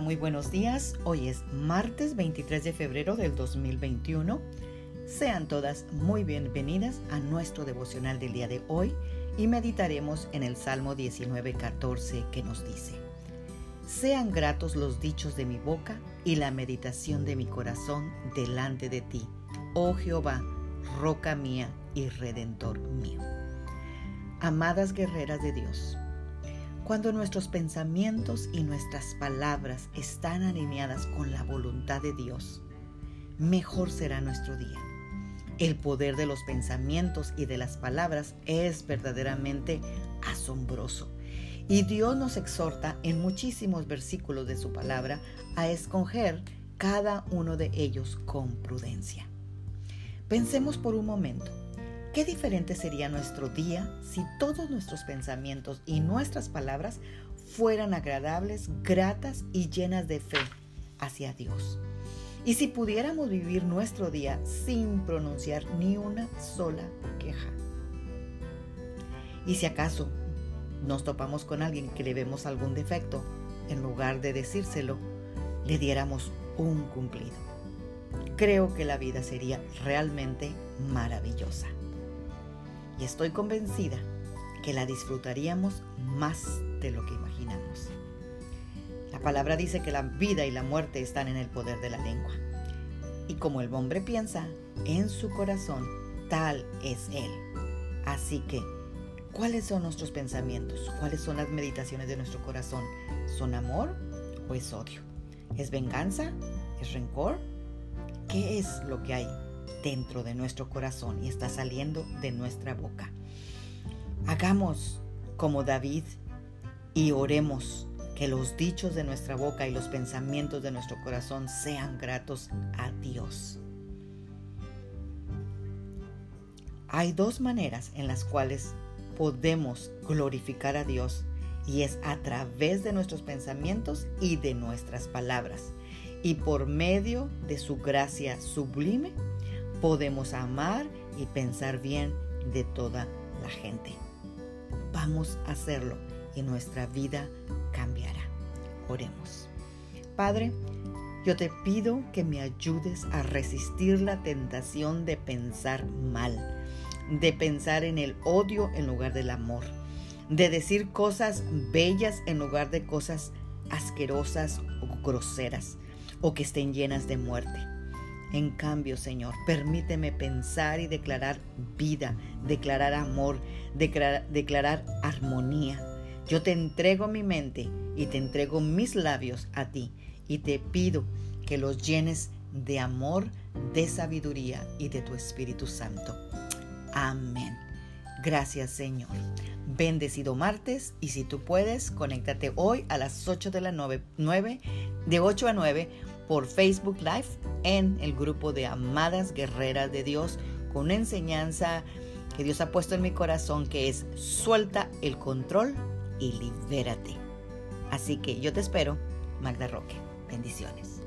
Muy buenos días. Hoy es martes 23 de febrero del 2021. Sean todas muy bienvenidas a nuestro devocional del día de hoy y meditaremos en el Salmo 19:14 que nos dice, Sean gratos los dichos de mi boca y la meditación de mi corazón delante de ti, oh Jehová, roca mía y redentor mío. Amadas guerreras de Dios, cuando nuestros pensamientos y nuestras palabras están alineadas con la voluntad de Dios, mejor será nuestro día. El poder de los pensamientos y de las palabras es verdaderamente asombroso. Y Dios nos exhorta en muchísimos versículos de su palabra a escoger cada uno de ellos con prudencia. Pensemos por un momento Qué diferente sería nuestro día si todos nuestros pensamientos y nuestras palabras fueran agradables, gratas y llenas de fe hacia Dios. Y si pudiéramos vivir nuestro día sin pronunciar ni una sola queja. Y si acaso nos topamos con alguien que le vemos algún defecto, en lugar de decírselo, le diéramos un cumplido. Creo que la vida sería realmente maravillosa y estoy convencida que la disfrutaríamos más de lo que imaginamos. La palabra dice que la vida y la muerte están en el poder de la lengua. Y como el hombre piensa en su corazón, tal es él. Así que, ¿cuáles son nuestros pensamientos? ¿Cuáles son las meditaciones de nuestro corazón? ¿Son amor o es odio? ¿Es venganza? ¿Es rencor? ¿Qué es lo que hay dentro de nuestro corazón y está saliendo de nuestra boca. Hagamos como David y oremos que los dichos de nuestra boca y los pensamientos de nuestro corazón sean gratos a Dios. Hay dos maneras en las cuales podemos glorificar a Dios y es a través de nuestros pensamientos y de nuestras palabras. Y por medio de su gracia sublime podemos amar y pensar bien de toda la gente. Vamos a hacerlo y nuestra vida cambiará. Oremos. Padre, yo te pido que me ayudes a resistir la tentación de pensar mal, de pensar en el odio en lugar del amor, de decir cosas bellas en lugar de cosas asquerosas o groseras o que estén llenas de muerte. En cambio, Señor, permíteme pensar y declarar vida, declarar amor, declarar, armonía. Yo te entrego mi mente y te entrego mis labios a ti y te pido que los llenes de amor, de sabiduría y de tu Espíritu Santo. Amén. Gracias Señor. Bendecido martes y si tú puedes, conéctate hoy a las 8 de la 9, 9 de 8 a 9 por Facebook Live en el grupo de Amadas Guerreras de Dios con una enseñanza que Dios ha puesto en mi corazón que es suelta el control y libérate. Así que yo te espero, Magda Roque. Bendiciones.